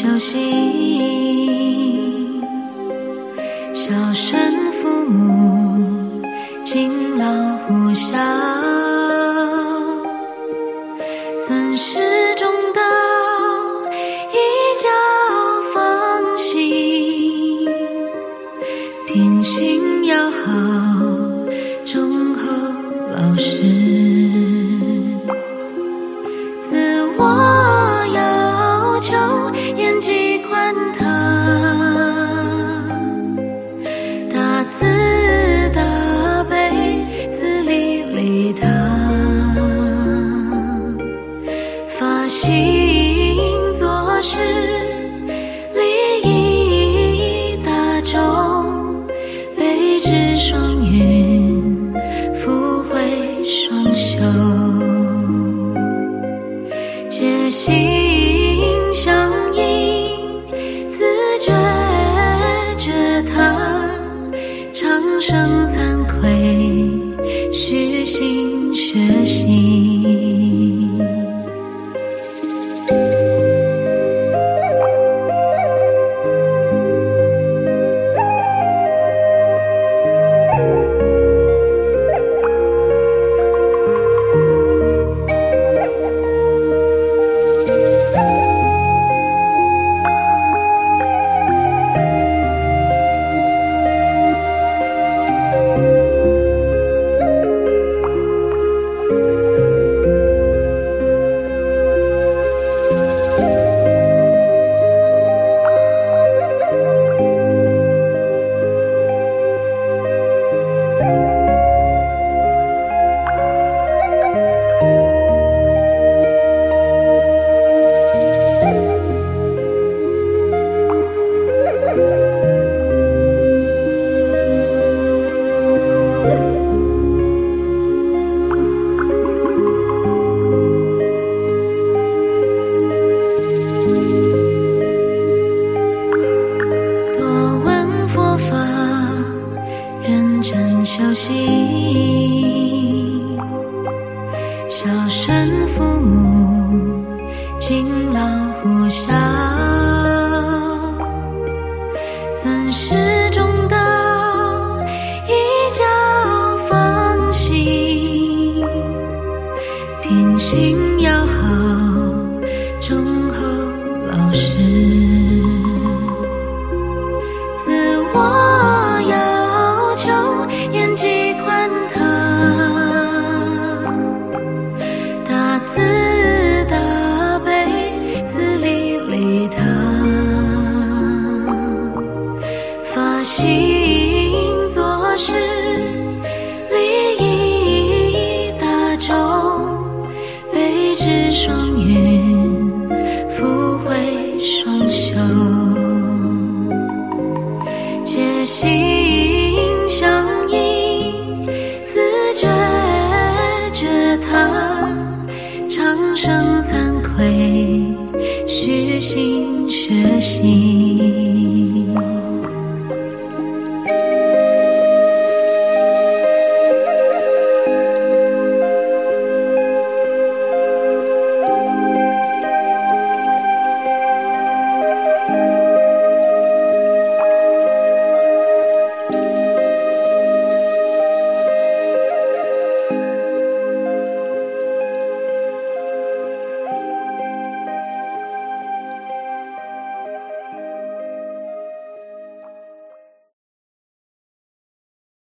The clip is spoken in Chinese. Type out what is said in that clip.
修心孝顺父母，敬老护孝，尊师重道，以教奉行，品行要好，忠厚老实。他，发心做事，虚心学习。孝顺父母，敬老护孝，尊师重道，以教奉行，品行双修。皆心相印，自觉觉他，长生惭愧，虚心学习。